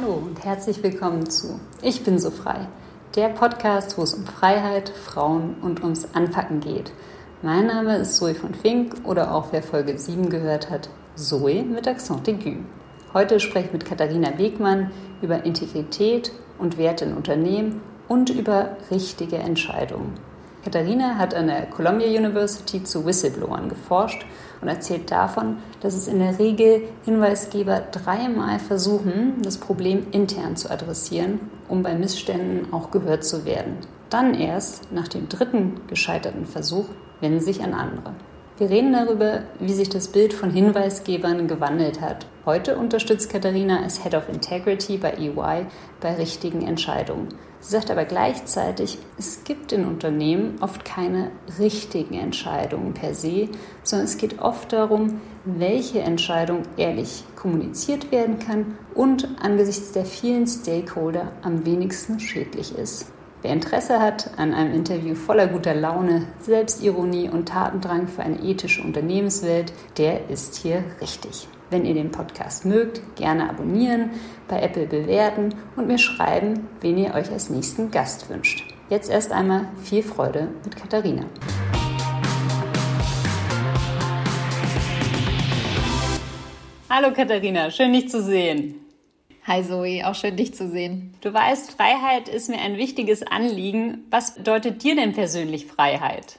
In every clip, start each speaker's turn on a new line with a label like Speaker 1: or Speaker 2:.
Speaker 1: Hallo und herzlich willkommen zu Ich bin so frei, der Podcast, wo es um Freiheit, Frauen und ums Anpacken geht. Mein Name ist Zoe von Fink oder auch wer Folge 7 gehört hat, Zoe mit Accent aigu. Heute spreche ich mit Katharina Wegmann über Integrität und Werte in Unternehmen und über richtige Entscheidungen. Katharina hat an der Columbia University zu Whistleblowern geforscht und erzählt davon, dass es in der Regel Hinweisgeber dreimal versuchen, das Problem intern zu adressieren, um bei Missständen auch gehört zu werden. Dann erst, nach dem dritten gescheiterten Versuch, wenden sich an andere. Wir reden darüber, wie sich das Bild von Hinweisgebern gewandelt hat. Heute unterstützt Katharina als Head of Integrity bei EY bei richtigen Entscheidungen. Sie sagt aber gleichzeitig, es gibt in Unternehmen oft keine richtigen Entscheidungen per se, sondern es geht oft darum, welche Entscheidung ehrlich kommuniziert werden kann und angesichts der vielen Stakeholder am wenigsten schädlich ist. Wer Interesse hat an einem Interview voller guter Laune, Selbstironie und Tatendrang für eine ethische Unternehmenswelt, der ist hier richtig. Wenn ihr den Podcast mögt, gerne abonnieren, bei Apple bewerten und mir schreiben, wen ihr euch als nächsten Gast wünscht. Jetzt erst einmal viel Freude mit Katharina. Hallo Katharina, schön dich zu sehen.
Speaker 2: Hi Zoe, auch schön dich zu sehen.
Speaker 1: Du weißt, Freiheit ist mir ein wichtiges Anliegen. Was bedeutet dir denn persönlich Freiheit?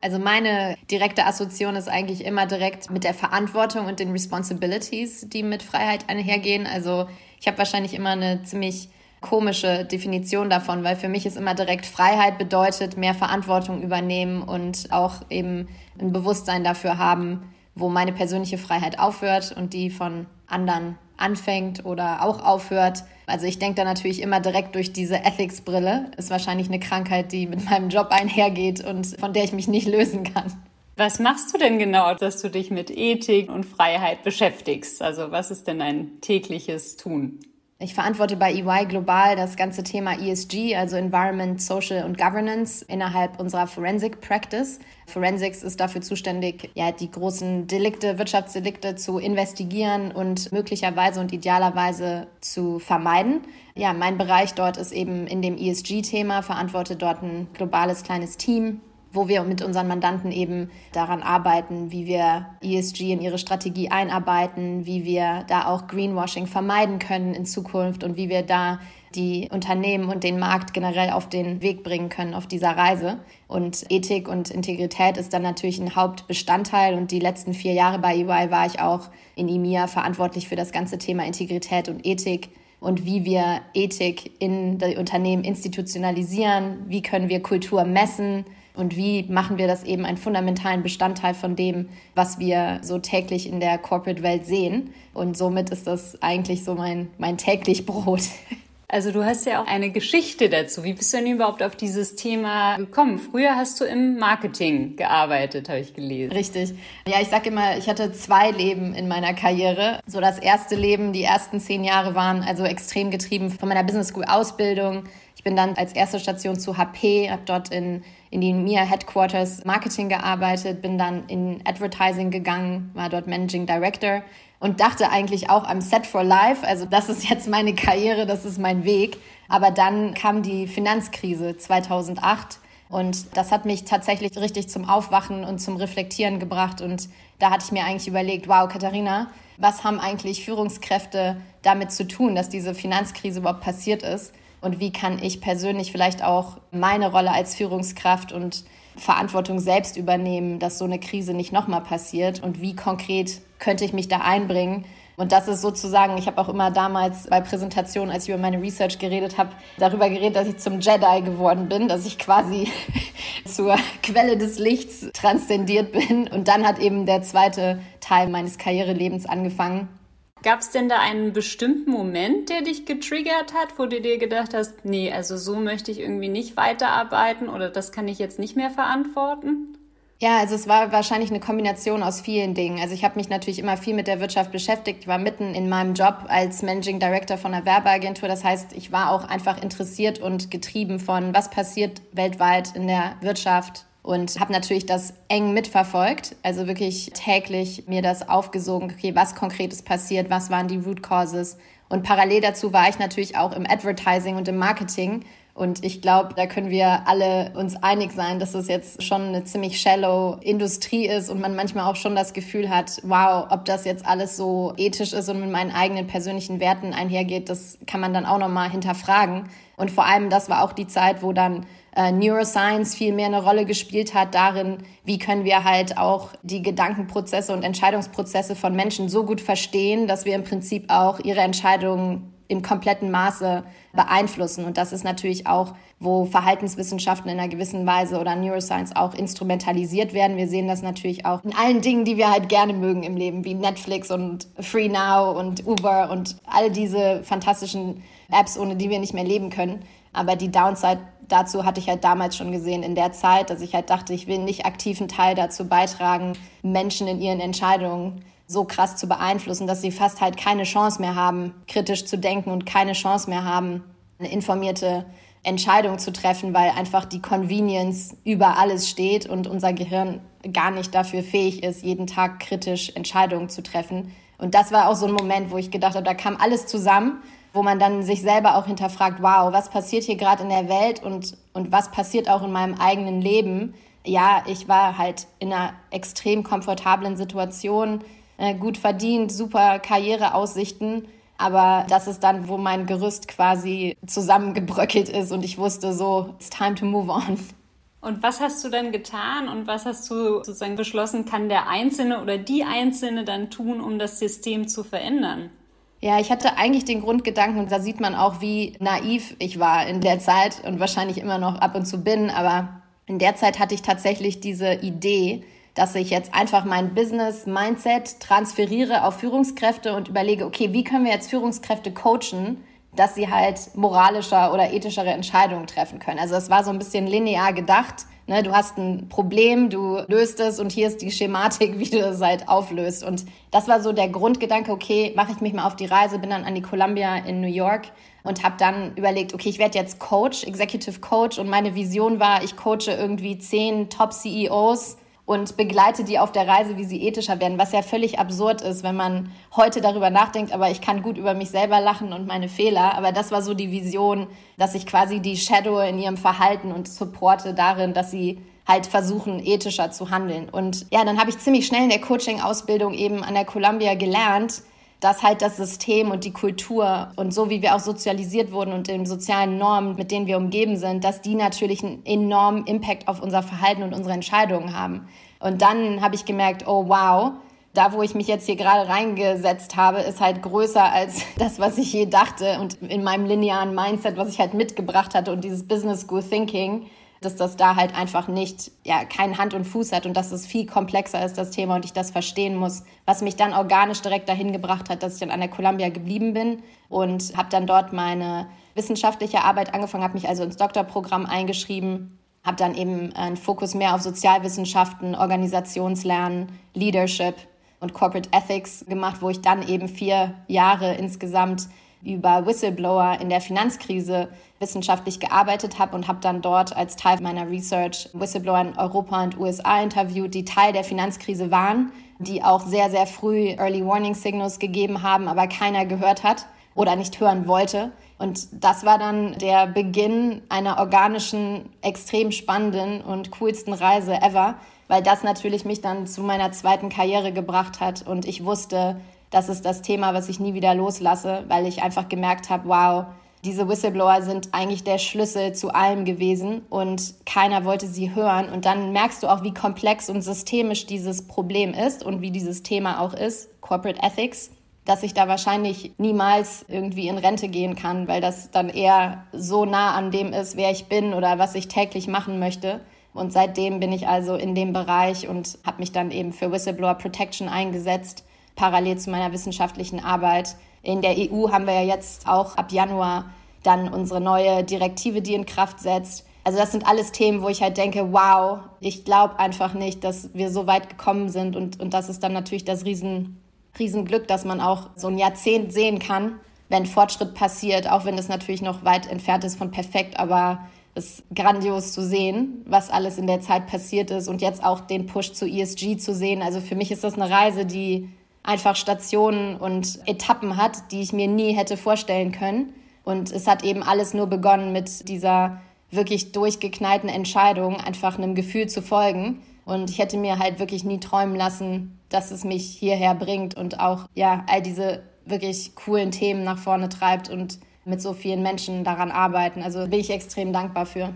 Speaker 2: Also meine direkte Assoziation ist eigentlich immer direkt mit der Verantwortung und den Responsibilities, die mit Freiheit einhergehen. Also ich habe wahrscheinlich immer eine ziemlich komische Definition davon, weil für mich ist immer direkt Freiheit bedeutet mehr Verantwortung übernehmen und auch eben ein Bewusstsein dafür haben, wo meine persönliche Freiheit aufhört und die von anderen anfängt oder auch aufhört. Also ich denke da natürlich immer direkt durch diese Ethics-Brille. Ist wahrscheinlich eine Krankheit, die mit meinem Job einhergeht und von der ich mich nicht lösen kann.
Speaker 1: Was machst du denn genau, dass du dich mit Ethik und Freiheit beschäftigst? Also was ist denn ein tägliches Tun?
Speaker 2: Ich verantworte bei EY global das ganze Thema ESG, also Environment, Social und Governance innerhalb unserer Forensic Practice. Forensics ist dafür zuständig, ja, die großen Delikte, Wirtschaftsdelikte zu investigieren und möglicherweise und idealerweise zu vermeiden. Ja, mein Bereich dort ist eben in dem ESG-Thema, verantworte dort ein globales kleines Team wo wir mit unseren Mandanten eben daran arbeiten, wie wir ESG in ihre Strategie einarbeiten, wie wir da auch Greenwashing vermeiden können in Zukunft und wie wir da die Unternehmen und den Markt generell auf den Weg bringen können auf dieser Reise. Und Ethik und Integrität ist dann natürlich ein Hauptbestandteil. Und die letzten vier Jahre bei EY war ich auch in EMEA verantwortlich für das ganze Thema Integrität und Ethik und wie wir Ethik in die Unternehmen institutionalisieren, wie können wir Kultur messen, und wie machen wir das eben einen fundamentalen Bestandteil von dem, was wir so täglich in der Corporate-Welt sehen. Und somit ist das eigentlich so mein, mein täglich Brot.
Speaker 1: Also du hast ja auch eine Geschichte dazu. Wie bist du denn überhaupt auf dieses Thema gekommen? Früher hast du im Marketing gearbeitet, habe ich gelesen.
Speaker 2: Richtig. Ja, ich sage immer, ich hatte zwei Leben in meiner Karriere. So das erste Leben, die ersten zehn Jahre waren also extrem getrieben von meiner Business School Ausbildung. Ich bin dann als erste Station zu HP, habe dort in in die MIA Headquarters Marketing gearbeitet, bin dann in Advertising gegangen, war dort Managing Director und dachte eigentlich auch am Set for Life, also das ist jetzt meine Karriere, das ist mein Weg. Aber dann kam die Finanzkrise 2008 und das hat mich tatsächlich richtig zum Aufwachen und zum Reflektieren gebracht. Und da hatte ich mir eigentlich überlegt, wow, Katharina, was haben eigentlich Führungskräfte damit zu tun, dass diese Finanzkrise überhaupt passiert ist? und wie kann ich persönlich vielleicht auch meine Rolle als Führungskraft und Verantwortung selbst übernehmen, dass so eine Krise nicht nochmal passiert und wie konkret könnte ich mich da einbringen. Und das ist sozusagen, ich habe auch immer damals bei Präsentationen, als ich über meine Research geredet habe, darüber geredet, dass ich zum Jedi geworden bin, dass ich quasi zur Quelle des Lichts transzendiert bin. Und dann hat eben der zweite Teil meines Karrierelebens angefangen,
Speaker 1: Gab es denn da einen bestimmten Moment, der dich getriggert hat, wo du dir gedacht hast, nee, also so möchte ich irgendwie nicht weiterarbeiten oder das kann ich jetzt nicht mehr verantworten?
Speaker 2: Ja, also es war wahrscheinlich eine Kombination aus vielen Dingen. Also ich habe mich natürlich immer viel mit der Wirtschaft beschäftigt. Ich war mitten in meinem Job als Managing Director von einer Werbeagentur. Das heißt, ich war auch einfach interessiert und getrieben von, was passiert weltweit in der Wirtschaft, und habe natürlich das eng mitverfolgt, also wirklich täglich mir das aufgesogen, okay, was konkret ist passiert, was waren die Root Causes Und parallel dazu war ich natürlich auch im Advertising und im Marketing. Und ich glaube, da können wir alle uns einig sein, dass es jetzt schon eine ziemlich shallow Industrie ist und man manchmal auch schon das Gefühl hat, wow, ob das jetzt alles so ethisch ist und mit meinen eigenen persönlichen Werten einhergeht, das kann man dann auch nochmal hinterfragen. Und vor allem, das war auch die Zeit, wo dann äh, Neuroscience viel mehr eine Rolle gespielt hat darin, wie können wir halt auch die Gedankenprozesse und Entscheidungsprozesse von Menschen so gut verstehen, dass wir im Prinzip auch ihre Entscheidungen im kompletten Maße beeinflussen. Und das ist natürlich auch, wo Verhaltenswissenschaften in einer gewissen Weise oder Neuroscience auch instrumentalisiert werden. Wir sehen das natürlich auch in allen Dingen, die wir halt gerne mögen im Leben, wie Netflix und Free Now und Uber und all diese fantastischen Apps, ohne die wir nicht mehr leben können. Aber die Downside dazu hatte ich halt damals schon gesehen in der Zeit, dass ich halt dachte, ich will nicht aktiven Teil dazu beitragen, Menschen in ihren Entscheidungen so krass zu beeinflussen, dass sie fast halt keine Chance mehr haben, kritisch zu denken und keine Chance mehr haben, eine informierte Entscheidung zu treffen, weil einfach die Convenience über alles steht und unser Gehirn gar nicht dafür fähig ist, jeden Tag kritisch Entscheidungen zu treffen. Und das war auch so ein Moment, wo ich gedacht habe, da kam alles zusammen wo man dann sich selber auch hinterfragt, wow, was passiert hier gerade in der Welt und, und was passiert auch in meinem eigenen Leben. Ja, ich war halt in einer extrem komfortablen Situation, äh, gut verdient, super Karriereaussichten. Aber das ist dann, wo mein Gerüst quasi zusammengebröckelt ist und ich wusste so, it's time to move on.
Speaker 1: Und was hast du dann getan und was hast du sozusagen beschlossen, kann der Einzelne oder die Einzelne dann tun, um das System zu verändern?
Speaker 2: Ja, ich hatte eigentlich den Grundgedanken, und da sieht man auch, wie naiv ich war in der Zeit und wahrscheinlich immer noch ab und zu bin, aber in der Zeit hatte ich tatsächlich diese Idee, dass ich jetzt einfach mein Business-Mindset transferiere auf Führungskräfte und überlege, okay, wie können wir jetzt Führungskräfte coachen, dass sie halt moralischer oder ethischere Entscheidungen treffen können. Also es war so ein bisschen linear gedacht Ne, du hast ein Problem, du löst es und hier ist die Schematik, wie du es halt auflöst. Und das war so der Grundgedanke, okay, mache ich mich mal auf die Reise, bin dann an die Columbia in New York und habe dann überlegt, okay, ich werde jetzt Coach, Executive Coach und meine Vision war, ich coache irgendwie zehn Top-CEOs und begleite die auf der Reise, wie sie ethischer werden, was ja völlig absurd ist, wenn man heute darüber nachdenkt, aber ich kann gut über mich selber lachen und meine Fehler, aber das war so die Vision, dass ich quasi die Shadow in ihrem Verhalten und supporte darin, dass sie halt versuchen, ethischer zu handeln. Und ja, dann habe ich ziemlich schnell in der Coaching-Ausbildung eben an der Columbia gelernt, dass halt das System und die Kultur und so wie wir auch sozialisiert wurden und den sozialen Normen, mit denen wir umgeben sind, dass die natürlich einen enormen Impact auf unser Verhalten und unsere Entscheidungen haben. Und dann habe ich gemerkt, oh wow, da wo ich mich jetzt hier gerade reingesetzt habe, ist halt größer als das, was ich je dachte und in meinem linearen Mindset, was ich halt mitgebracht hatte und dieses Business School Thinking dass das da halt einfach nicht, ja, keinen Hand und Fuß hat und dass es viel komplexer ist, das Thema, und ich das verstehen muss, was mich dann organisch direkt dahin gebracht hat, dass ich dann an der Columbia geblieben bin und habe dann dort meine wissenschaftliche Arbeit angefangen, habe mich also ins Doktorprogramm eingeschrieben, habe dann eben einen Fokus mehr auf Sozialwissenschaften, Organisationslernen, Leadership und Corporate Ethics gemacht, wo ich dann eben vier Jahre insgesamt über Whistleblower in der Finanzkrise wissenschaftlich gearbeitet habe und habe dann dort als Teil meiner Research Whistleblower in Europa und USA interviewt, die Teil der Finanzkrise waren, die auch sehr, sehr früh Early Warning Signals gegeben haben, aber keiner gehört hat oder nicht hören wollte. Und das war dann der Beginn einer organischen, extrem spannenden und coolsten Reise ever, weil das natürlich mich dann zu meiner zweiten Karriere gebracht hat und ich wusste, das ist das Thema, was ich nie wieder loslasse, weil ich einfach gemerkt habe, wow, diese Whistleblower sind eigentlich der Schlüssel zu allem gewesen und keiner wollte sie hören. Und dann merkst du auch, wie komplex und systemisch dieses Problem ist und wie dieses Thema auch ist, Corporate Ethics, dass ich da wahrscheinlich niemals irgendwie in Rente gehen kann, weil das dann eher so nah an dem ist, wer ich bin oder was ich täglich machen möchte. Und seitdem bin ich also in dem Bereich und habe mich dann eben für Whistleblower Protection eingesetzt, parallel zu meiner wissenschaftlichen Arbeit in der EU haben wir ja jetzt auch ab Januar dann unsere neue Direktive, die in Kraft setzt. Also das sind alles Themen, wo ich halt denke, wow, ich glaube einfach nicht, dass wir so weit gekommen sind. Und, und das ist dann natürlich das Riesen, Riesenglück, dass man auch so ein Jahrzehnt sehen kann, wenn Fortschritt passiert, auch wenn es natürlich noch weit entfernt ist von perfekt, aber es ist grandios zu sehen, was alles in der Zeit passiert ist und jetzt auch den Push zu ESG zu sehen. Also für mich ist das eine Reise, die einfach Stationen und Etappen hat, die ich mir nie hätte vorstellen können. Und es hat eben alles nur begonnen mit dieser wirklich durchgeknallten Entscheidung, einfach einem Gefühl zu folgen. Und ich hätte mir halt wirklich nie träumen lassen, dass es mich hierher bringt und auch ja all diese wirklich coolen Themen nach vorne treibt und mit so vielen Menschen daran arbeiten. Also bin ich extrem dankbar für.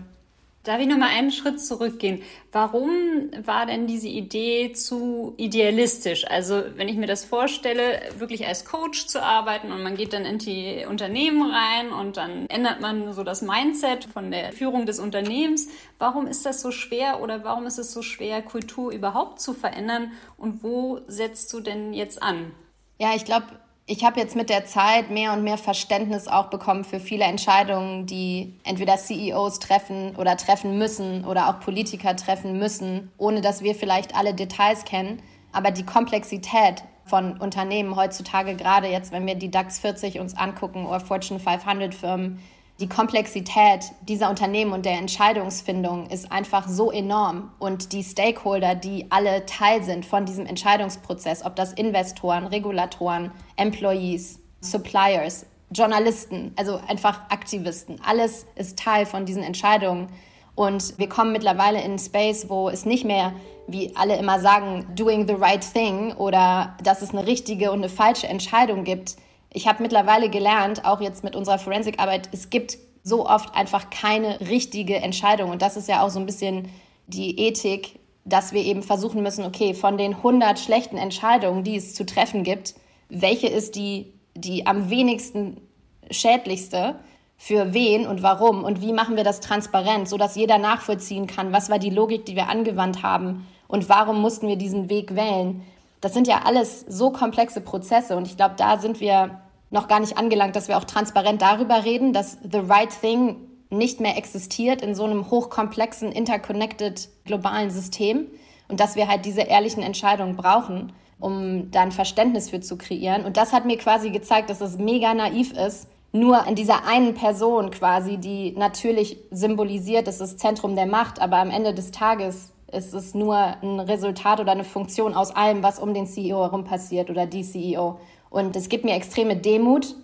Speaker 1: Darf ich nochmal einen Schritt zurückgehen? Warum war denn diese Idee zu idealistisch? Also wenn ich mir das vorstelle, wirklich als Coach zu arbeiten und man geht dann in die Unternehmen rein und dann ändert man so das Mindset von der Führung des Unternehmens. Warum ist das so schwer oder warum ist es so schwer, Kultur überhaupt zu verändern? Und wo setzt du denn jetzt an?
Speaker 2: Ja, ich glaube, ich habe jetzt mit der Zeit mehr und mehr Verständnis auch bekommen für viele Entscheidungen, die entweder CEOs treffen oder treffen müssen oder auch Politiker treffen müssen, ohne dass wir vielleicht alle Details kennen. Aber die Komplexität von Unternehmen heutzutage, gerade jetzt, wenn wir die DAX 40 uns angucken oder Fortune 500 Firmen, die Komplexität dieser Unternehmen und der Entscheidungsfindung ist einfach so enorm. Und die Stakeholder, die alle Teil sind von diesem Entscheidungsprozess, ob das Investoren, Regulatoren, Employees, Suppliers, Journalisten, also einfach Aktivisten, alles ist Teil von diesen Entscheidungen. Und wir kommen mittlerweile in einen Space, wo es nicht mehr, wie alle immer sagen, doing the right thing oder dass es eine richtige und eine falsche Entscheidung gibt, ich habe mittlerweile gelernt, auch jetzt mit unserer Forensikarbeit, es gibt so oft einfach keine richtige Entscheidung. Und das ist ja auch so ein bisschen die Ethik, dass wir eben versuchen müssen, okay, von den 100 schlechten Entscheidungen, die es zu treffen gibt, welche ist die, die am wenigsten schädlichste, für wen und warum und wie machen wir das transparent, sodass jeder nachvollziehen kann, was war die Logik, die wir angewandt haben und warum mussten wir diesen Weg wählen. Das sind ja alles so komplexe Prozesse und ich glaube, da sind wir noch gar nicht angelangt, dass wir auch transparent darüber reden, dass The Right Thing nicht mehr existiert in so einem hochkomplexen, interconnected globalen System und dass wir halt diese ehrlichen Entscheidungen brauchen, um da ein Verständnis für zu kreieren. Und das hat mir quasi gezeigt, dass es mega naiv ist, nur an dieser einen Person quasi, die natürlich symbolisiert, das ist Zentrum der Macht, aber am Ende des Tages es ist nur ein Resultat oder eine Funktion aus allem, was um den CEO herum passiert oder die CEO. Und es gibt mir extreme Demut.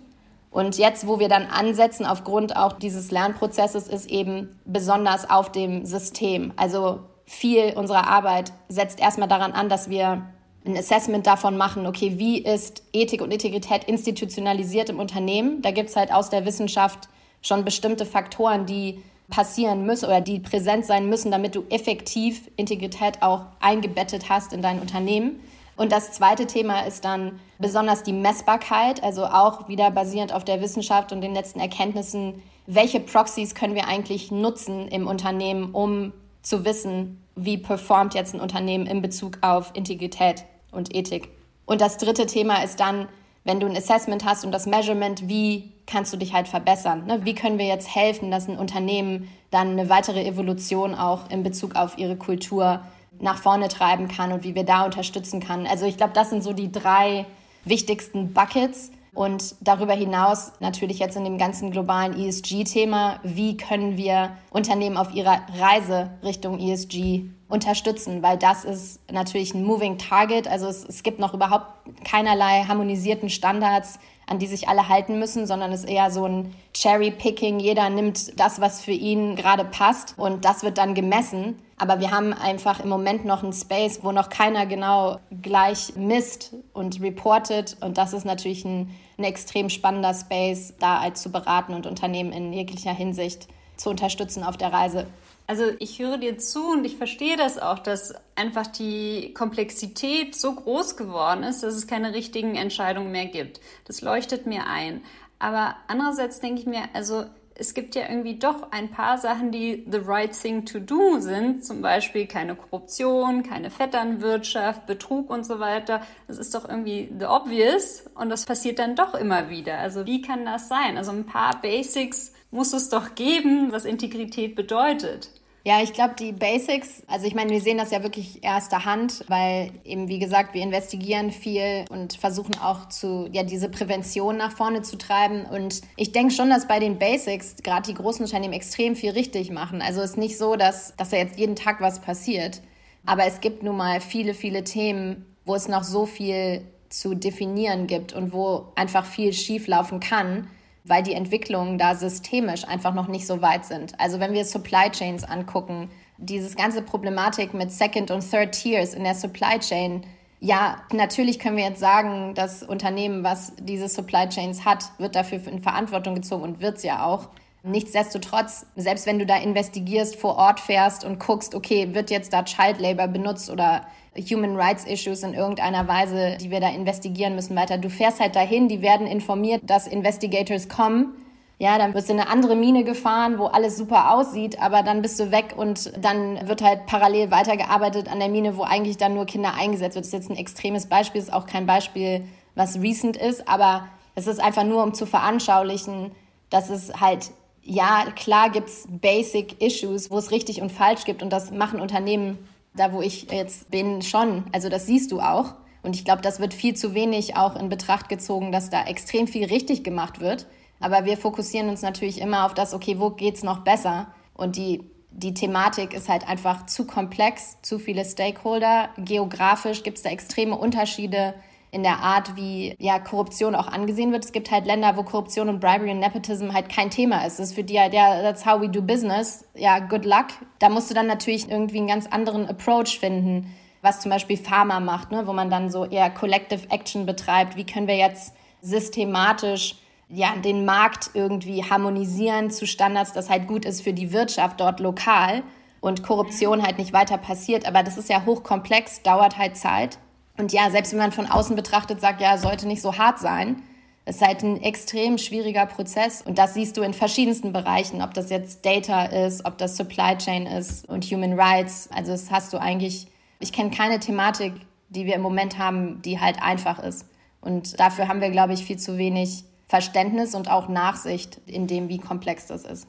Speaker 2: Und jetzt, wo wir dann ansetzen, aufgrund auch dieses Lernprozesses, ist eben besonders auf dem System. Also viel unserer Arbeit setzt erstmal daran an, dass wir ein Assessment davon machen, okay, wie ist Ethik und Integrität institutionalisiert im Unternehmen? Da gibt es halt aus der Wissenschaft schon bestimmte Faktoren, die passieren müssen oder die präsent sein müssen, damit du effektiv Integrität auch eingebettet hast in dein Unternehmen. Und das zweite Thema ist dann besonders die Messbarkeit, also auch wieder basierend auf der Wissenschaft und den letzten Erkenntnissen, welche Proxys können wir eigentlich nutzen im Unternehmen, um zu wissen, wie performt jetzt ein Unternehmen in Bezug auf Integrität und Ethik. Und das dritte Thema ist dann, wenn du ein Assessment hast und das Measurement, wie kannst du dich halt verbessern? Ne? Wie können wir jetzt helfen, dass ein Unternehmen dann eine weitere Evolution auch in Bezug auf ihre Kultur nach vorne treiben kann und wie wir da unterstützen kann? Also ich glaube, das sind so die drei wichtigsten Buckets. Und darüber hinaus natürlich jetzt in dem ganzen globalen ESG-Thema, wie können wir Unternehmen auf ihrer Reise Richtung ESG unterstützen, weil das ist natürlich ein Moving Target. Also es, es gibt noch überhaupt keinerlei harmonisierten Standards, an die sich alle halten müssen, sondern es ist eher so ein Cherry-Picking. Jeder nimmt das, was für ihn gerade passt und das wird dann gemessen. Aber wir haben einfach im Moment noch einen Space, wo noch keiner genau gleich misst und reportet. Und das ist natürlich ein, ein extrem spannender Space, da halt zu beraten und Unternehmen in jeglicher Hinsicht zu unterstützen auf der Reise.
Speaker 1: Also ich höre dir zu und ich verstehe das auch, dass einfach die Komplexität so groß geworden ist, dass es keine richtigen Entscheidungen mehr gibt. Das leuchtet mir ein. Aber andererseits denke ich mir, also es gibt ja irgendwie doch ein paar Sachen, die the right thing to do sind. Zum Beispiel keine Korruption, keine Vetternwirtschaft, Betrug und so weiter. Das ist doch irgendwie the obvious und das passiert dann doch immer wieder. Also wie kann das sein? Also ein paar Basics muss es doch geben, was Integrität bedeutet.
Speaker 2: Ja, ich glaube, die Basics, also ich meine, wir sehen das ja wirklich erster Hand, weil eben, wie gesagt, wir investigieren viel und versuchen auch zu, ja, diese Prävention nach vorne zu treiben. Und ich denke schon, dass bei den Basics gerade die großen Unternehmen extrem viel richtig machen. Also es ist nicht so, dass, dass da jetzt jeden Tag was passiert. Aber es gibt nun mal viele, viele Themen, wo es noch so viel zu definieren gibt und wo einfach viel schieflaufen kann, weil die Entwicklungen da systemisch einfach noch nicht so weit sind. Also wenn wir Supply Chains angucken, dieses ganze Problematik mit Second und Third Tiers in der Supply Chain, ja, natürlich können wir jetzt sagen, das Unternehmen, was diese Supply Chains hat, wird dafür in Verantwortung gezogen und wird es ja auch. Nichtsdestotrotz, selbst wenn du da investigierst, vor Ort fährst und guckst, okay, wird jetzt da Child Labor benutzt oder Human Rights Issues in irgendeiner Weise, die wir da investigieren müssen weiter. Du fährst halt dahin, die werden informiert, dass Investigators kommen. Ja, dann wirst du in eine andere Mine gefahren, wo alles super aussieht, aber dann bist du weg und dann wird halt parallel weitergearbeitet an der Mine, wo eigentlich dann nur Kinder eingesetzt wird. Das ist jetzt ein extremes Beispiel, ist auch kein Beispiel, was recent ist, aber es ist einfach nur, um zu veranschaulichen, dass es halt ja, klar gibt's Basic Issues, wo es richtig und falsch gibt und das machen Unternehmen da wo ich jetzt bin, schon. Also das siehst du auch. Und ich glaube, das wird viel zu wenig auch in Betracht gezogen, dass da extrem viel richtig gemacht wird. Aber wir fokussieren uns natürlich immer auf das, okay, wo geht's noch besser? Und die, die Thematik ist halt einfach zu komplex, zu viele Stakeholder. Geografisch gibt's da extreme Unterschiede in der Art, wie ja, Korruption auch angesehen wird. Es gibt halt Länder, wo Korruption und Bribery und Nepotism halt kein Thema ist. Das ist für die halt, ja, that's how we do business. Ja, good luck. Da musst du dann natürlich irgendwie einen ganz anderen Approach finden, was zum Beispiel Pharma macht, ne? wo man dann so eher Collective Action betreibt. Wie können wir jetzt systematisch ja, den Markt irgendwie harmonisieren zu Standards, das halt gut ist für die Wirtschaft dort lokal und Korruption halt nicht weiter passiert. Aber das ist ja hochkomplex, dauert halt Zeit. Und ja, selbst wenn man von außen betrachtet sagt, ja, sollte nicht so hart sein, ist halt ein extrem schwieriger Prozess. Und das siehst du in verschiedensten Bereichen, ob das jetzt Data ist, ob das Supply Chain ist und Human Rights. Also das hast du eigentlich, ich kenne keine Thematik, die wir im Moment haben, die halt einfach ist. Und dafür haben wir, glaube ich, viel zu wenig Verständnis und auch Nachsicht in dem, wie komplex das ist.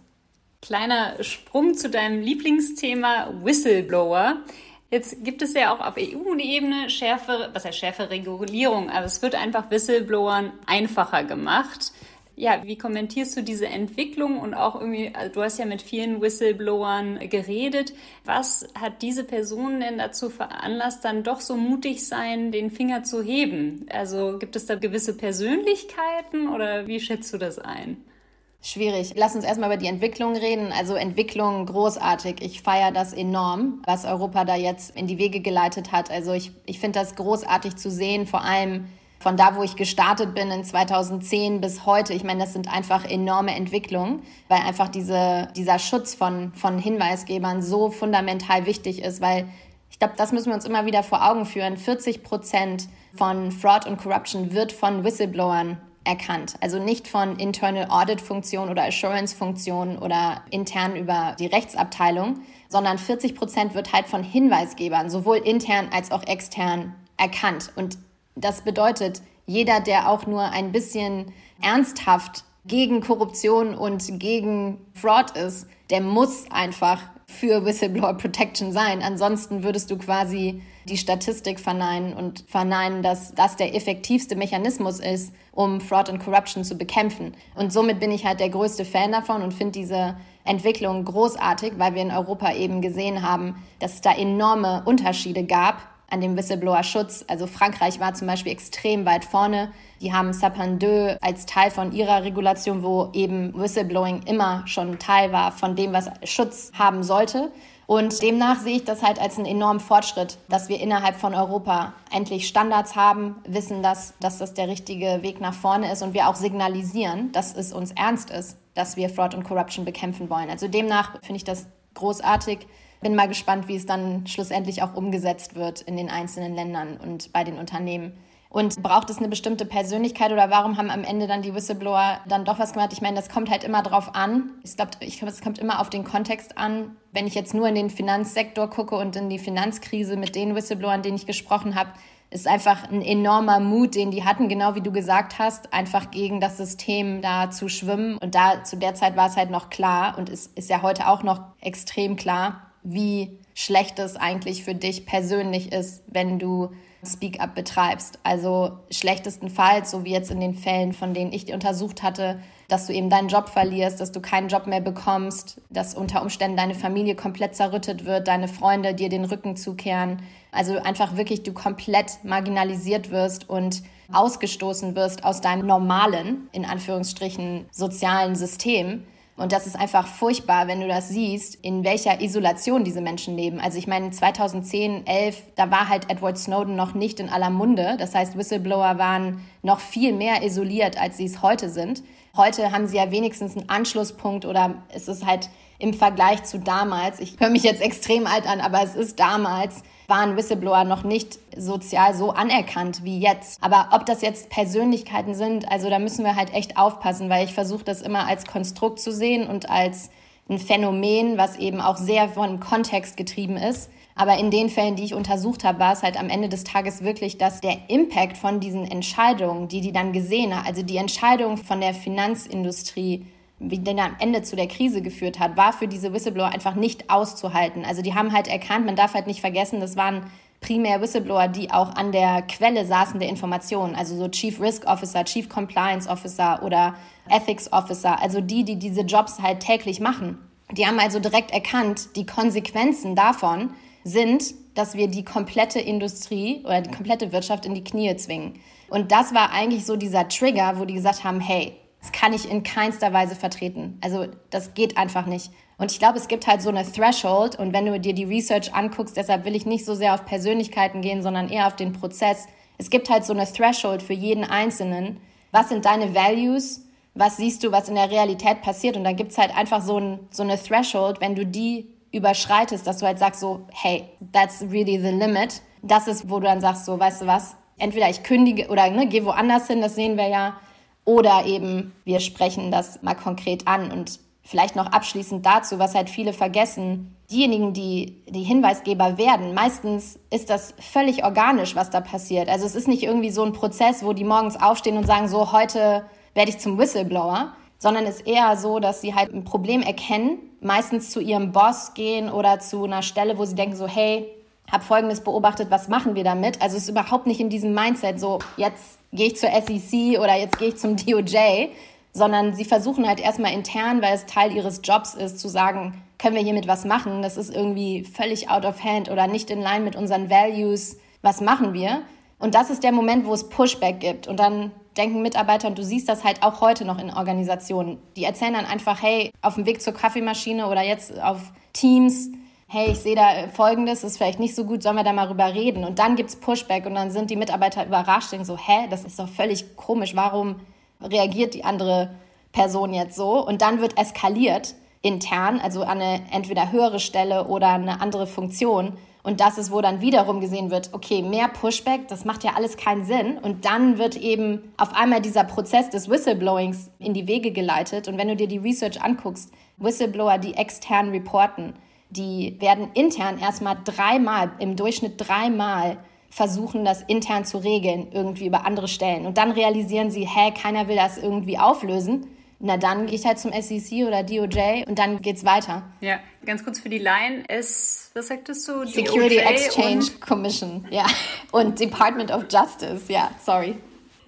Speaker 1: Kleiner Sprung zu deinem Lieblingsthema Whistleblower. Jetzt gibt es ja auch auf EU-Ebene schärfere, was heißt schärfere Regulierung, aber es wird einfach Whistleblowern einfacher gemacht. Ja, wie kommentierst du diese Entwicklung und auch irgendwie, also du hast ja mit vielen Whistleblowern geredet. Was hat diese Person denn dazu veranlasst, dann doch so mutig sein, den Finger zu heben? Also gibt es da gewisse Persönlichkeiten oder wie schätzt du das ein?
Speaker 2: Schwierig. Lass uns erstmal über die Entwicklung reden. Also Entwicklung großartig. Ich feiere das enorm, was Europa da jetzt in die Wege geleitet hat. Also ich, ich finde das großartig zu sehen, vor allem von da, wo ich gestartet bin in 2010 bis heute. Ich meine, das sind einfach enorme Entwicklungen, weil einfach diese, dieser Schutz von, von Hinweisgebern so fundamental wichtig ist, weil ich glaube, das müssen wir uns immer wieder vor Augen führen. 40 Prozent von Fraud und Corruption wird von Whistleblowern erkannt. Also nicht von Internal Audit Funktion oder Assurance Funktion oder intern über die Rechtsabteilung, sondern 40 Prozent wird halt von Hinweisgebern, sowohl intern als auch extern, erkannt. Und das bedeutet, jeder, der auch nur ein bisschen ernsthaft gegen Korruption und gegen Fraud ist, der muss einfach für Whistleblower Protection sein. Ansonsten würdest du quasi die Statistik verneinen und verneinen, dass das der effektivste Mechanismus ist, um Fraud und Corruption zu bekämpfen. Und somit bin ich halt der größte Fan davon und finde diese Entwicklung großartig, weil wir in Europa eben gesehen haben, dass es da enorme Unterschiede gab an dem Whistleblower-Schutz. Also Frankreich war zum Beispiel extrem weit vorne. Die haben Sapin 2 als Teil von ihrer Regulation, wo eben Whistleblowing immer schon Teil war von dem, was Schutz haben sollte. Und demnach sehe ich das halt als einen enormen Fortschritt, dass wir innerhalb von Europa endlich Standards haben, wissen, dass, dass das der richtige Weg nach vorne ist und wir auch signalisieren, dass es uns ernst ist, dass wir Fraud und Corruption bekämpfen wollen. Also demnach finde ich das großartig. Bin mal gespannt, wie es dann schlussendlich auch umgesetzt wird in den einzelnen Ländern und bei den Unternehmen. Und braucht es eine bestimmte Persönlichkeit oder warum haben am Ende dann die Whistleblower dann doch was gemacht? Ich meine, das kommt halt immer drauf an. Ich glaube, ich glaube, es kommt immer auf den Kontext an. Wenn ich jetzt nur in den Finanzsektor gucke und in die Finanzkrise mit den Whistleblowern, denen ich gesprochen habe, ist einfach ein enormer Mut, den die hatten, genau wie du gesagt hast, einfach gegen das System da zu schwimmen. Und da zu der Zeit war es halt noch klar und es ist ja heute auch noch extrem klar, wie schlecht es eigentlich für dich persönlich ist, wenn du Speak-up betreibst. Also schlechtestenfalls, so wie jetzt in den Fällen, von denen ich untersucht hatte, dass du eben deinen Job verlierst, dass du keinen Job mehr bekommst, dass unter Umständen deine Familie komplett zerrüttet wird, deine Freunde dir den Rücken zukehren. Also einfach wirklich du komplett marginalisiert wirst und ausgestoßen wirst aus deinem normalen, in Anführungsstrichen, sozialen System. Und das ist einfach furchtbar, wenn du das siehst, in welcher Isolation diese Menschen leben. Also ich meine, 2010, 11, da war halt Edward Snowden noch nicht in aller Munde. Das heißt, Whistleblower waren noch viel mehr isoliert, als sie es heute sind. Heute haben sie ja wenigstens einen Anschlusspunkt oder es ist halt im Vergleich zu damals, ich höre mich jetzt extrem alt an, aber es ist damals, waren Whistleblower noch nicht sozial so anerkannt wie jetzt. Aber ob das jetzt Persönlichkeiten sind, also da müssen wir halt echt aufpassen, weil ich versuche das immer als Konstrukt zu sehen und als ein Phänomen, was eben auch sehr von Kontext getrieben ist. Aber in den Fällen, die ich untersucht habe, war es halt am Ende des Tages wirklich, dass der Impact von diesen Entscheidungen, die die dann gesehen hat, also die Entscheidung von der Finanzindustrie, wie denn am Ende zu der Krise geführt hat, war für diese Whistleblower einfach nicht auszuhalten. Also die haben halt erkannt, man darf halt nicht vergessen, das waren primär Whistleblower, die auch an der Quelle saßen der Informationen, also so Chief Risk Officer, Chief Compliance Officer oder Ethics Officer, also die, die diese Jobs halt täglich machen. Die haben also direkt erkannt, die Konsequenzen davon, sind, dass wir die komplette Industrie oder die komplette Wirtschaft in die Knie zwingen. Und das war eigentlich so dieser Trigger, wo die gesagt haben, hey, das kann ich in keinster Weise vertreten. Also das geht einfach nicht. Und ich glaube, es gibt halt so eine Threshold. Und wenn du dir die Research anguckst, deshalb will ich nicht so sehr auf Persönlichkeiten gehen, sondern eher auf den Prozess. Es gibt halt so eine Threshold für jeden Einzelnen. Was sind deine Values? Was siehst du, was in der Realität passiert? Und dann gibt es halt einfach so, ein, so eine Threshold, wenn du die überschreitest, dass du halt sagst so, hey, that's really the limit. Das ist, wo du dann sagst so, weißt du was, entweder ich kündige oder ne, gehe woanders hin, das sehen wir ja, oder eben wir sprechen das mal konkret an und vielleicht noch abschließend dazu, was halt viele vergessen, diejenigen, die die Hinweisgeber werden, meistens ist das völlig organisch, was da passiert. Also es ist nicht irgendwie so ein Prozess, wo die morgens aufstehen und sagen, so heute werde ich zum Whistleblower, sondern es ist eher so, dass sie halt ein Problem erkennen, meistens zu ihrem Boss gehen oder zu einer Stelle, wo sie denken so, hey, hab Folgendes beobachtet, was machen wir damit? Also es ist überhaupt nicht in diesem Mindset so, jetzt gehe ich zur SEC oder jetzt gehe ich zum DOJ, sondern sie versuchen halt erstmal intern, weil es Teil ihres Jobs ist, zu sagen, können wir hiermit was machen? Das ist irgendwie völlig out of hand oder nicht in line mit unseren Values. Was machen wir? Und das ist der Moment, wo es Pushback gibt. Und dann denken Mitarbeiter, und du siehst das halt auch heute noch in Organisationen, die erzählen dann einfach, hey, auf dem Weg zur Kaffeemaschine oder jetzt auf Teams, hey, ich sehe da Folgendes, ist vielleicht nicht so gut, sollen wir da mal drüber reden? Und dann gibt es Pushback und dann sind die Mitarbeiter überrascht, denken so, hä, das ist doch völlig komisch, warum reagiert die andere Person jetzt so? Und dann wird eskaliert intern, also an eine entweder höhere Stelle oder eine andere Funktion. Und das ist, wo dann wiederum gesehen wird, okay, mehr Pushback, das macht ja alles keinen Sinn. Und dann wird eben auf einmal dieser Prozess des Whistleblowings in die Wege geleitet. Und wenn du dir die Research anguckst, Whistleblower, die extern reporten, die werden intern erstmal dreimal, im Durchschnitt dreimal versuchen, das intern zu regeln, irgendwie über andere Stellen. Und dann realisieren sie, hä, keiner will das irgendwie auflösen na dann gehe ich halt zum SEC oder DOJ und dann geht's weiter.
Speaker 1: Ja, ganz kurz für die Line ist, was sagtest du?
Speaker 2: Security DOJ Exchange Commission, ja. Und Department of Justice, ja, sorry.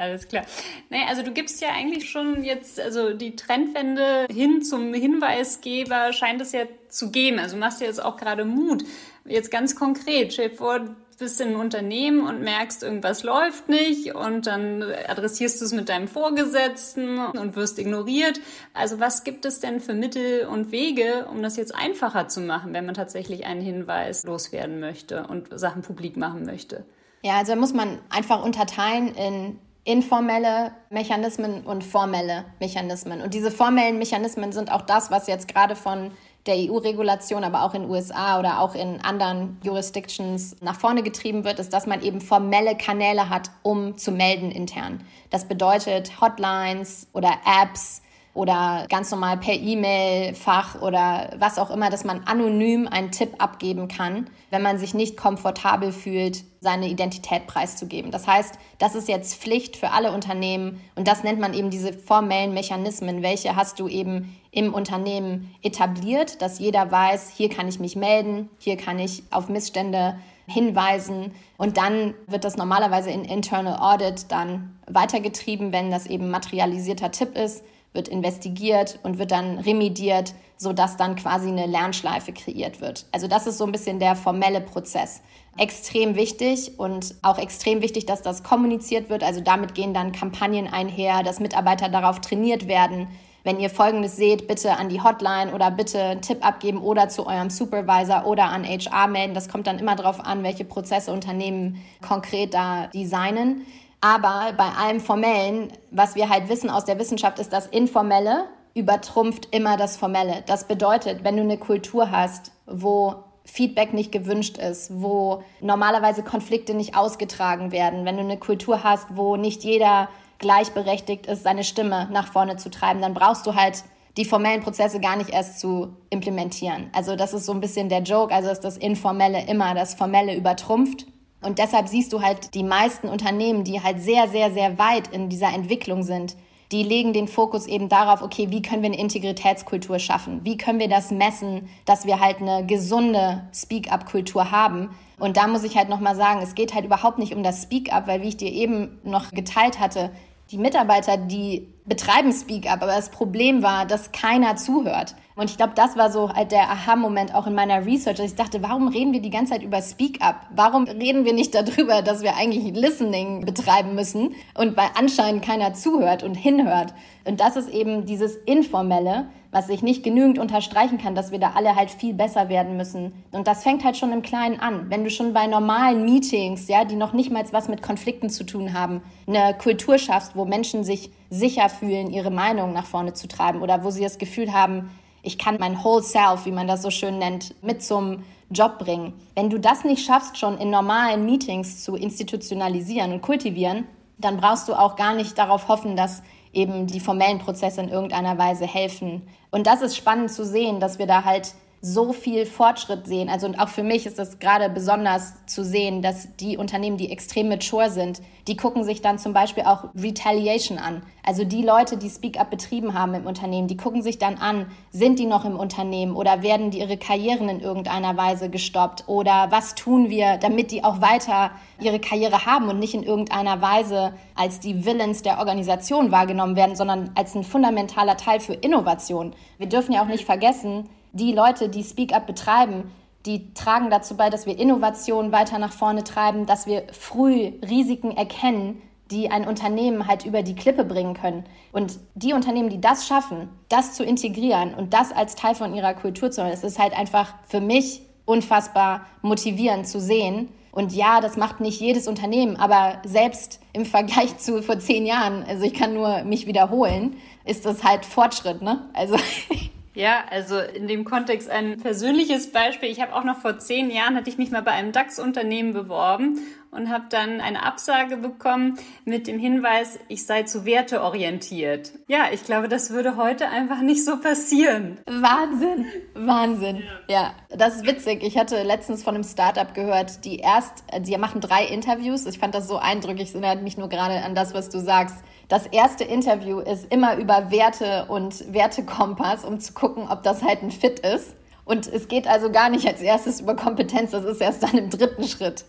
Speaker 1: Alles klar. Naja, also du gibst ja eigentlich schon jetzt, also die Trendwende hin zum Hinweisgeber scheint es ja zu geben. Also machst du jetzt auch gerade Mut. Jetzt ganz konkret, stell dir vor, bist in einem Unternehmen und merkst, irgendwas läuft nicht und dann adressierst du es mit deinem Vorgesetzten und wirst ignoriert. Also was gibt es denn für Mittel und Wege, um das jetzt einfacher zu machen, wenn man tatsächlich einen Hinweis loswerden möchte und Sachen publik machen möchte?
Speaker 2: Ja, also da muss man einfach unterteilen in informelle Mechanismen und formelle Mechanismen. Und diese formellen Mechanismen sind auch das, was jetzt gerade von der EU-Regulation, aber auch in USA oder auch in anderen Jurisdictions nach vorne getrieben wird, ist, dass man eben formelle Kanäle hat, um zu melden intern. Das bedeutet Hotlines oder Apps, oder ganz normal per E-Mail-Fach oder was auch immer, dass man anonym einen Tipp abgeben kann, wenn man sich nicht komfortabel fühlt, seine Identität preiszugeben. Das heißt, das ist jetzt Pflicht für alle Unternehmen und das nennt man eben diese formellen Mechanismen. Welche hast du eben im Unternehmen etabliert, dass jeder weiß, hier kann ich mich melden, hier kann ich auf Missstände hinweisen. Und dann wird das normalerweise in Internal Audit dann weitergetrieben, wenn das eben materialisierter Tipp ist, wird investigiert und wird dann remediert, sodass dann quasi eine Lernschleife kreiert wird. Also das ist so ein bisschen der formelle Prozess. Extrem wichtig und auch extrem wichtig, dass das kommuniziert wird. Also damit gehen dann Kampagnen einher, dass Mitarbeiter darauf trainiert werden, wenn ihr Folgendes seht, bitte an die Hotline oder bitte einen Tipp abgeben oder zu eurem Supervisor oder an HR melden. Das kommt dann immer darauf an, welche Prozesse Unternehmen konkret da designen. Aber bei allem Formellen, was wir halt wissen aus der Wissenschaft, ist das Informelle übertrumpft immer das Formelle. Das bedeutet, wenn du eine Kultur hast, wo Feedback nicht gewünscht ist, wo normalerweise Konflikte nicht ausgetragen werden, wenn du eine Kultur hast, wo nicht jeder gleichberechtigt ist, seine Stimme nach vorne zu treiben, dann brauchst du halt die formellen Prozesse gar nicht erst zu implementieren. Also das ist so ein bisschen der Joke, also ist das Informelle immer das Formelle übertrumpft. Und deshalb siehst du halt die meisten Unternehmen, die halt sehr, sehr, sehr weit in dieser Entwicklung sind, die legen den Fokus eben darauf, okay, wie können wir eine Integritätskultur schaffen? Wie können wir das messen, dass wir halt eine gesunde Speak-up-Kultur haben? Und da muss ich halt nochmal sagen, es geht halt überhaupt nicht um das Speak-up, weil wie ich dir eben noch geteilt hatte, die Mitarbeiter, die betreiben Speak Up, aber das Problem war, dass keiner zuhört. Und ich glaube, das war so halt der Aha-Moment auch in meiner Research, dass ich dachte, warum reden wir die ganze Zeit über Speak Up? Warum reden wir nicht darüber, dass wir eigentlich Listening betreiben müssen und weil anscheinend keiner zuhört und hinhört? Und das ist eben dieses Informelle, was ich nicht genügend unterstreichen kann, dass wir da alle halt viel besser werden müssen. Und das fängt halt schon im Kleinen an. Wenn du schon bei normalen Meetings, ja, die noch nicht mal was mit Konflikten zu tun haben, eine Kultur schaffst, wo Menschen sich sicher fühlen, ihre Meinung nach vorne zu treiben oder wo sie das Gefühl haben, ich kann mein whole self, wie man das so schön nennt, mit zum Job bringen. Wenn du das nicht schaffst, schon in normalen Meetings zu institutionalisieren und kultivieren, dann brauchst du auch gar nicht darauf hoffen, dass eben die formellen Prozesse in irgendeiner Weise helfen. Und das ist spannend zu sehen, dass wir da halt so viel Fortschritt sehen. Also und auch für mich ist das gerade besonders zu sehen, dass die Unternehmen, die extrem mature sind, die gucken sich dann zum Beispiel auch Retaliation an. Also die Leute, die Speak Up betrieben haben im Unternehmen, die gucken sich dann an, sind die noch im Unternehmen oder werden die ihre Karrieren in irgendeiner Weise gestoppt oder was tun wir, damit die auch weiter ihre Karriere haben und nicht in irgendeiner Weise als die Villains der Organisation wahrgenommen werden, sondern als ein fundamentaler Teil für Innovation. Wir dürfen ja auch nicht vergessen, die Leute, die Speak Up betreiben, die tragen dazu bei, dass wir Innovationen weiter nach vorne treiben, dass wir früh Risiken erkennen, die ein Unternehmen halt über die Klippe bringen können. Und die Unternehmen, die das schaffen, das zu integrieren und das als Teil von ihrer Kultur zu haben, es ist halt einfach für mich unfassbar motivierend zu sehen. Und ja, das macht nicht jedes Unternehmen, aber selbst im Vergleich zu vor zehn Jahren, also ich kann nur mich wiederholen, ist das halt Fortschritt, ne? Also
Speaker 1: Ja, also in dem Kontext ein persönliches Beispiel. Ich habe auch noch vor zehn Jahren, hatte ich mich mal bei einem DAX-Unternehmen beworben und habe dann eine Absage bekommen mit dem Hinweis, ich sei zu werteorientiert. Ja, ich glaube, das würde heute einfach nicht so passieren.
Speaker 2: Wahnsinn, Wahnsinn. Ja, das ist witzig. Ich hatte letztens von einem Startup gehört, die erst, die machen drei Interviews. Ich fand das so eindrücklich, es erinnert mich nur gerade an das, was du sagst das erste Interview ist immer über Werte und Wertekompass, um zu gucken, ob das halt ein Fit ist. Und es geht also gar nicht als erstes über Kompetenz, das ist erst dann im dritten Schritt.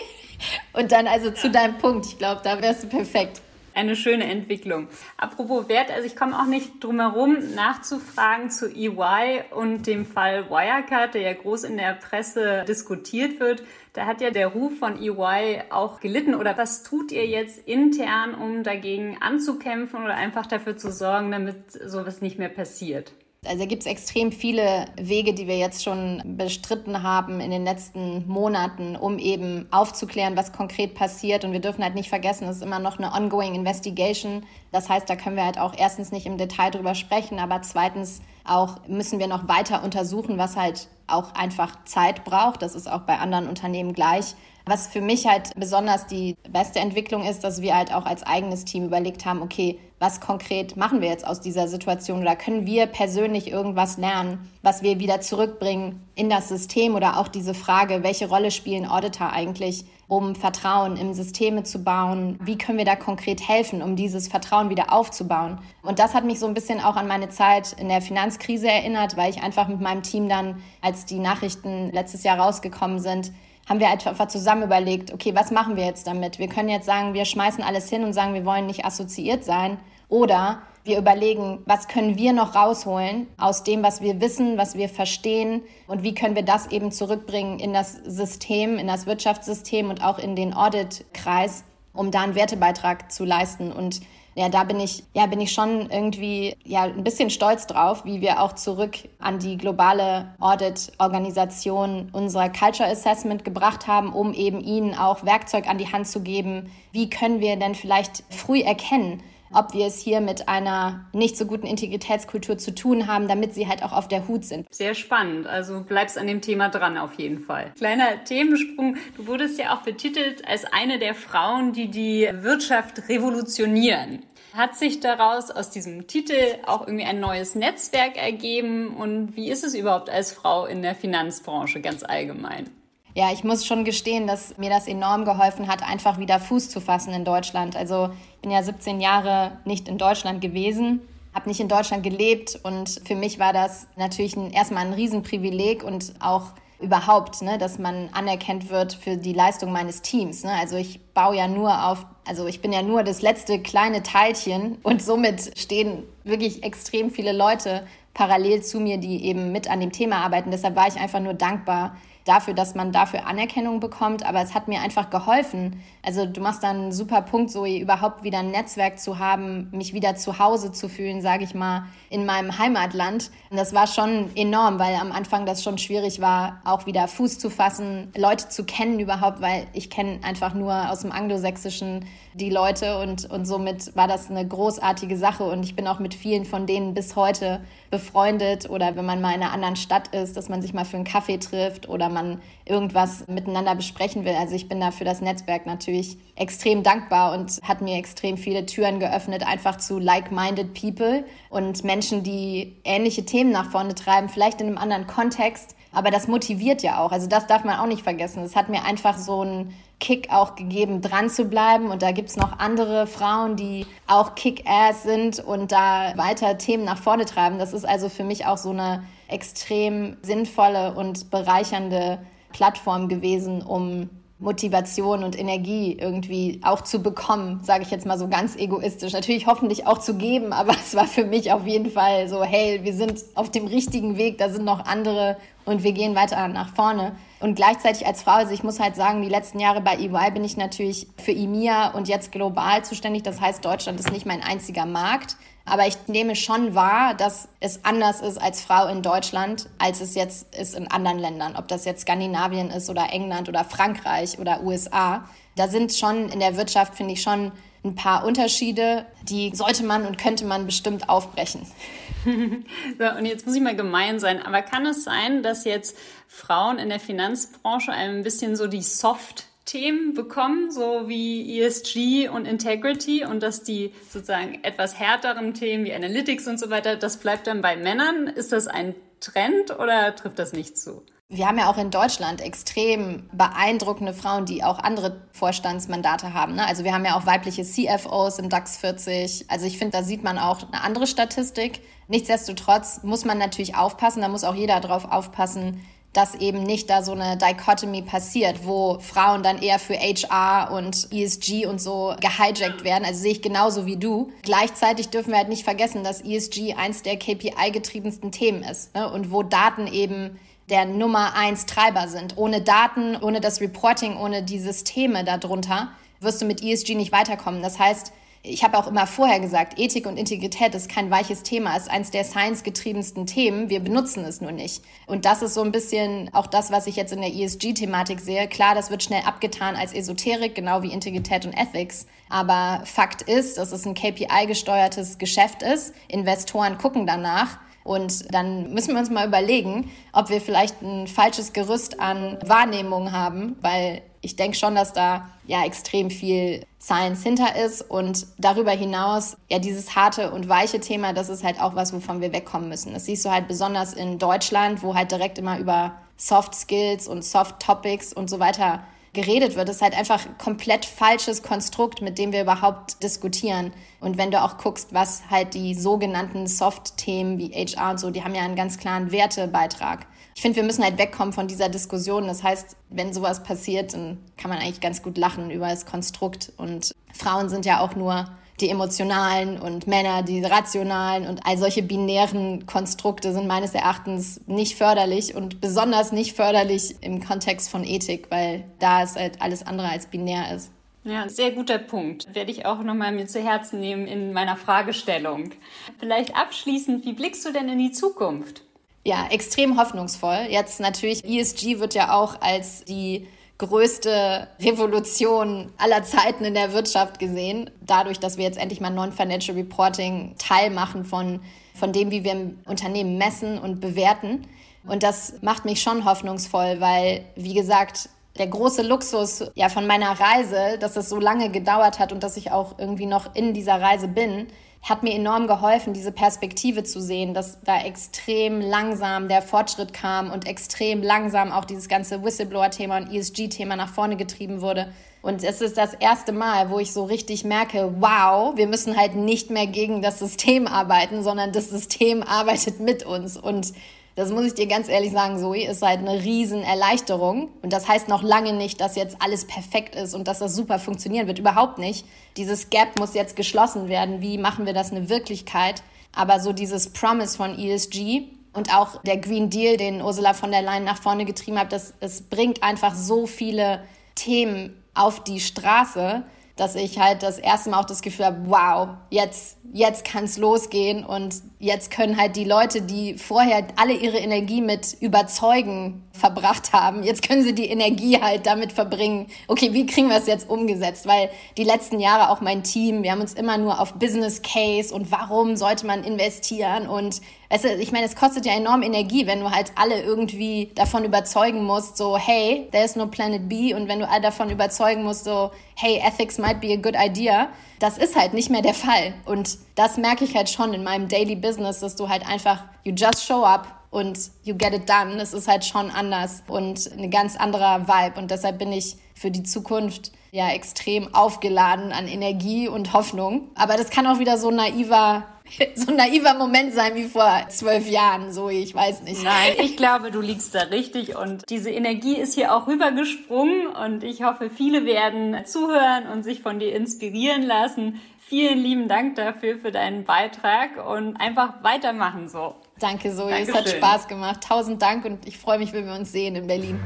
Speaker 2: und dann also zu deinem Punkt, ich glaube, da wärst du perfekt
Speaker 1: eine schöne Entwicklung. Apropos Wert, also ich komme auch nicht drum herum, nachzufragen zu EY und dem Fall Wirecard, der ja groß in der Presse diskutiert wird. Da hat ja der Ruf von EY auch gelitten. Oder was tut ihr jetzt intern, um dagegen anzukämpfen oder einfach dafür zu sorgen, damit sowas nicht mehr passiert?
Speaker 2: Also gibt es extrem viele Wege, die wir jetzt schon bestritten haben in den letzten Monaten, um eben aufzuklären, was konkret passiert. Und wir dürfen halt nicht vergessen, es ist immer noch eine ongoing investigation. Das heißt, da können wir halt auch erstens nicht im Detail drüber sprechen, aber zweitens auch müssen wir noch weiter untersuchen, was halt auch einfach Zeit braucht. Das ist auch bei anderen Unternehmen gleich. Was für mich halt besonders die beste Entwicklung ist, dass wir halt auch als eigenes Team überlegt haben, okay, was konkret machen wir jetzt aus dieser Situation oder können wir persönlich irgendwas lernen, was wir wieder zurückbringen in das System oder auch diese Frage, welche Rolle spielen Auditor eigentlich, um Vertrauen im Systeme zu bauen? Wie können wir da konkret helfen, um dieses Vertrauen wieder aufzubauen? Und das hat mich so ein bisschen auch an meine Zeit in der Finanzkrise erinnert, weil ich einfach mit meinem Team dann, als die Nachrichten letztes Jahr rausgekommen sind, haben wir einfach zusammen überlegt, okay, was machen wir jetzt damit? Wir können jetzt sagen, wir schmeißen alles hin und sagen, wir wollen nicht assoziiert sein. Oder wir überlegen, was können wir noch rausholen aus dem, was wir wissen, was wir verstehen und wie können wir das eben zurückbringen in das System, in das Wirtschaftssystem und auch in den Auditkreis, um da einen Wertebeitrag zu leisten. Und ja, da bin ich, ja, bin ich schon irgendwie, ja, ein bisschen stolz drauf, wie wir auch zurück an die globale Audit-Organisation unser Culture Assessment gebracht haben, um eben ihnen auch Werkzeug an die Hand zu geben. Wie können wir denn vielleicht früh erkennen, ob wir es hier mit einer nicht so guten Integritätskultur zu tun haben, damit sie halt auch auf der Hut sind.
Speaker 1: Sehr spannend. Also bleibst an dem Thema dran auf jeden Fall. Kleiner Themensprung. Du wurdest ja auch betitelt als eine der Frauen, die die Wirtschaft revolutionieren. Hat sich daraus aus diesem Titel auch irgendwie ein neues Netzwerk ergeben? Und wie ist es überhaupt als Frau in der Finanzbranche ganz allgemein?
Speaker 2: Ja, ich muss schon gestehen, dass mir das enorm geholfen hat, einfach wieder Fuß zu fassen in Deutschland. Also ich bin ja 17 Jahre nicht in Deutschland gewesen, habe nicht in Deutschland gelebt und für mich war das natürlich ein, erstmal ein Riesenprivileg und auch überhaupt, ne, dass man anerkannt wird für die Leistung meines Teams. Ne? Also ich baue ja nur auf, also ich bin ja nur das letzte kleine Teilchen und somit stehen wirklich extrem viele Leute parallel zu mir, die eben mit an dem Thema arbeiten. Deshalb war ich einfach nur dankbar, dafür, dass man dafür Anerkennung bekommt, aber es hat mir einfach geholfen. Also du machst dann einen super Punkt, so überhaupt wieder ein Netzwerk zu haben, mich wieder zu Hause zu fühlen, sage ich mal, in meinem Heimatland. Und das war schon enorm, weil am Anfang das schon schwierig war, auch wieder Fuß zu fassen, Leute zu kennen überhaupt, weil ich kenne einfach nur aus dem Anglosächsischen die Leute und, und somit war das eine großartige Sache und ich bin auch mit vielen von denen bis heute befreundet oder wenn man mal in einer anderen Stadt ist, dass man sich mal für einen Kaffee trifft oder man irgendwas miteinander besprechen will. Also ich bin da für das Netzwerk natürlich extrem dankbar und hat mir extrem viele Türen geöffnet, einfach zu like-minded people und Menschen, die ähnliche Themen nach vorne treiben, vielleicht in einem anderen Kontext. Aber das motiviert ja auch. Also das darf man auch nicht vergessen. Es hat mir einfach so einen Kick auch gegeben, dran zu bleiben. Und da gibt es noch andere Frauen, die auch Kick-Ass sind und da weiter Themen nach vorne treiben. Das ist also für mich auch so eine extrem sinnvolle und bereichernde Plattform gewesen, um Motivation und Energie irgendwie auch zu bekommen, sage ich jetzt mal so ganz egoistisch. Natürlich hoffentlich auch zu geben, aber es war für mich auf jeden Fall so, hey, wir sind auf dem richtigen Weg, da sind noch andere und wir gehen weiter nach vorne. Und gleichzeitig als Frau, also ich muss halt sagen, die letzten Jahre bei EY bin ich natürlich für EMEA und jetzt global zuständig. Das heißt, Deutschland ist nicht mein einziger Markt. Aber ich nehme schon wahr, dass es anders ist als Frau in Deutschland, als es jetzt ist in anderen Ländern. Ob das jetzt Skandinavien ist oder England oder Frankreich oder USA. Da sind schon in der Wirtschaft, finde ich, schon ein paar Unterschiede, die sollte man und könnte man bestimmt aufbrechen.
Speaker 1: so, und jetzt muss ich mal gemein sein, aber kann es sein, dass jetzt Frauen in der Finanzbranche ein bisschen so die Soft Themen bekommen, so wie ESG und Integrity und dass die sozusagen etwas härteren Themen wie Analytics und so weiter, das bleibt dann bei Männern. Ist das ein Trend oder trifft das nicht zu?
Speaker 2: Wir haben ja auch in Deutschland extrem beeindruckende Frauen, die auch andere Vorstandsmandate haben. Ne? Also wir haben ja auch weibliche CFOs im DAX 40. Also ich finde, da sieht man auch eine andere Statistik. Nichtsdestotrotz muss man natürlich aufpassen, da muss auch jeder drauf aufpassen, dass eben nicht da so eine Dichotomie passiert, wo Frauen dann eher für HR und ESG und so gehijackt werden. Also sehe ich genauso wie du. Gleichzeitig dürfen wir halt nicht vergessen, dass ESG eins der KPI-getriebensten Themen ist ne? und wo Daten eben der Nummer eins Treiber sind. Ohne Daten, ohne das Reporting, ohne die Systeme darunter wirst du mit ESG nicht weiterkommen. Das heißt, ich habe auch immer vorher gesagt, Ethik und Integrität ist kein weiches Thema, ist eines der science-getriebensten Themen. Wir benutzen es nur nicht. Und das ist so ein bisschen auch das, was ich jetzt in der ESG-Thematik sehe. Klar, das wird schnell abgetan als Esoterik, genau wie Integrität und Ethics. Aber Fakt ist, dass es ein KPI-gesteuertes Geschäft ist. Investoren gucken danach. Und dann müssen wir uns mal überlegen, ob wir vielleicht ein falsches Gerüst an Wahrnehmung haben, weil ich denke schon, dass da ja extrem viel Science hinter ist und darüber hinaus ja dieses harte und weiche Thema, das ist halt auch was, wovon wir wegkommen müssen. Das siehst du halt besonders in Deutschland, wo halt direkt immer über Soft Skills und Soft Topics und so weiter geredet wird. Das ist halt einfach komplett falsches Konstrukt, mit dem wir überhaupt diskutieren. Und wenn du auch guckst, was halt die sogenannten Soft-Themen wie HR und so, die haben ja einen ganz klaren Wertebeitrag. Ich finde, wir müssen halt wegkommen von dieser Diskussion. Das heißt, wenn sowas passiert, dann kann man eigentlich ganz gut lachen über das Konstrukt. Und Frauen sind ja auch nur die emotionalen und Männer die rationalen und all solche binären Konstrukte sind meines Erachtens nicht förderlich und besonders nicht förderlich im Kontext von Ethik, weil da es halt alles andere als binär ist.
Speaker 1: Ja, sehr guter Punkt. Werde ich auch nochmal mir zu Herzen nehmen in meiner Fragestellung. Vielleicht abschließend, wie blickst du denn in die Zukunft?
Speaker 2: Ja, extrem hoffnungsvoll. Jetzt natürlich, ESG wird ja auch als die größte Revolution aller Zeiten in der Wirtschaft gesehen. Dadurch, dass wir jetzt endlich mal Non-Financial Reporting Teil machen von, von dem, wie wir Unternehmen messen und bewerten. Und das macht mich schon hoffnungsvoll, weil, wie gesagt, der große Luxus ja von meiner Reise, dass es so lange gedauert hat und dass ich auch irgendwie noch in dieser Reise bin, hat mir enorm geholfen, diese Perspektive zu sehen, dass da extrem langsam der Fortschritt kam und extrem langsam auch dieses ganze Whistleblower-Thema und ESG-Thema nach vorne getrieben wurde. Und es ist das erste Mal, wo ich so richtig merke, wow, wir müssen halt nicht mehr gegen das System arbeiten, sondern das System arbeitet mit uns. Und das muss ich dir ganz ehrlich sagen, Zoe, ist halt eine Riesenerleichterung. Und das heißt noch lange nicht, dass jetzt alles perfekt ist und dass das super funktionieren wird. Überhaupt nicht. Dieses Gap muss jetzt geschlossen werden. Wie machen wir das eine Wirklichkeit? Aber so dieses Promise von ESG und auch der Green Deal, den Ursula von der Leyen nach vorne getrieben hat, das, es bringt einfach so viele Themen auf die Straße, dass ich halt das erste Mal auch das Gefühl habe, wow, jetzt, jetzt kann es losgehen und jetzt können halt die Leute, die vorher alle ihre Energie mit Überzeugen verbracht haben, jetzt können sie die Energie halt damit verbringen, okay, wie kriegen wir es jetzt umgesetzt? Weil die letzten Jahre auch mein Team, wir haben uns immer nur auf Business Case und warum sollte man investieren und weißt du, ich meine, es kostet ja enorm Energie, wenn du halt alle irgendwie davon überzeugen musst, so, hey, there's no planet B und wenn du alle davon überzeugen musst, so, hey, ethics might be a good idea, das ist halt nicht mehr der Fall. Und das merke ich halt schon in meinem Daily Business, dass du halt einfach, you just show up und you get it done. Das ist halt schon anders und ein ganz anderer Vibe. Und deshalb bin ich für die Zukunft ja extrem aufgeladen an Energie und Hoffnung. Aber das kann auch wieder so naiver so ein naiver Moment sein wie vor zwölf Jahren, so ich weiß nicht.
Speaker 1: Nein, ich glaube, du liegst da richtig und diese Energie ist hier auch rübergesprungen und ich hoffe, viele werden zuhören und sich von dir inspirieren lassen. Vielen lieben Dank dafür für deinen Beitrag und einfach weitermachen so.
Speaker 2: Danke, Zoe. Es hat Spaß gemacht. Tausend Dank und ich freue mich, wenn wir uns sehen in Berlin.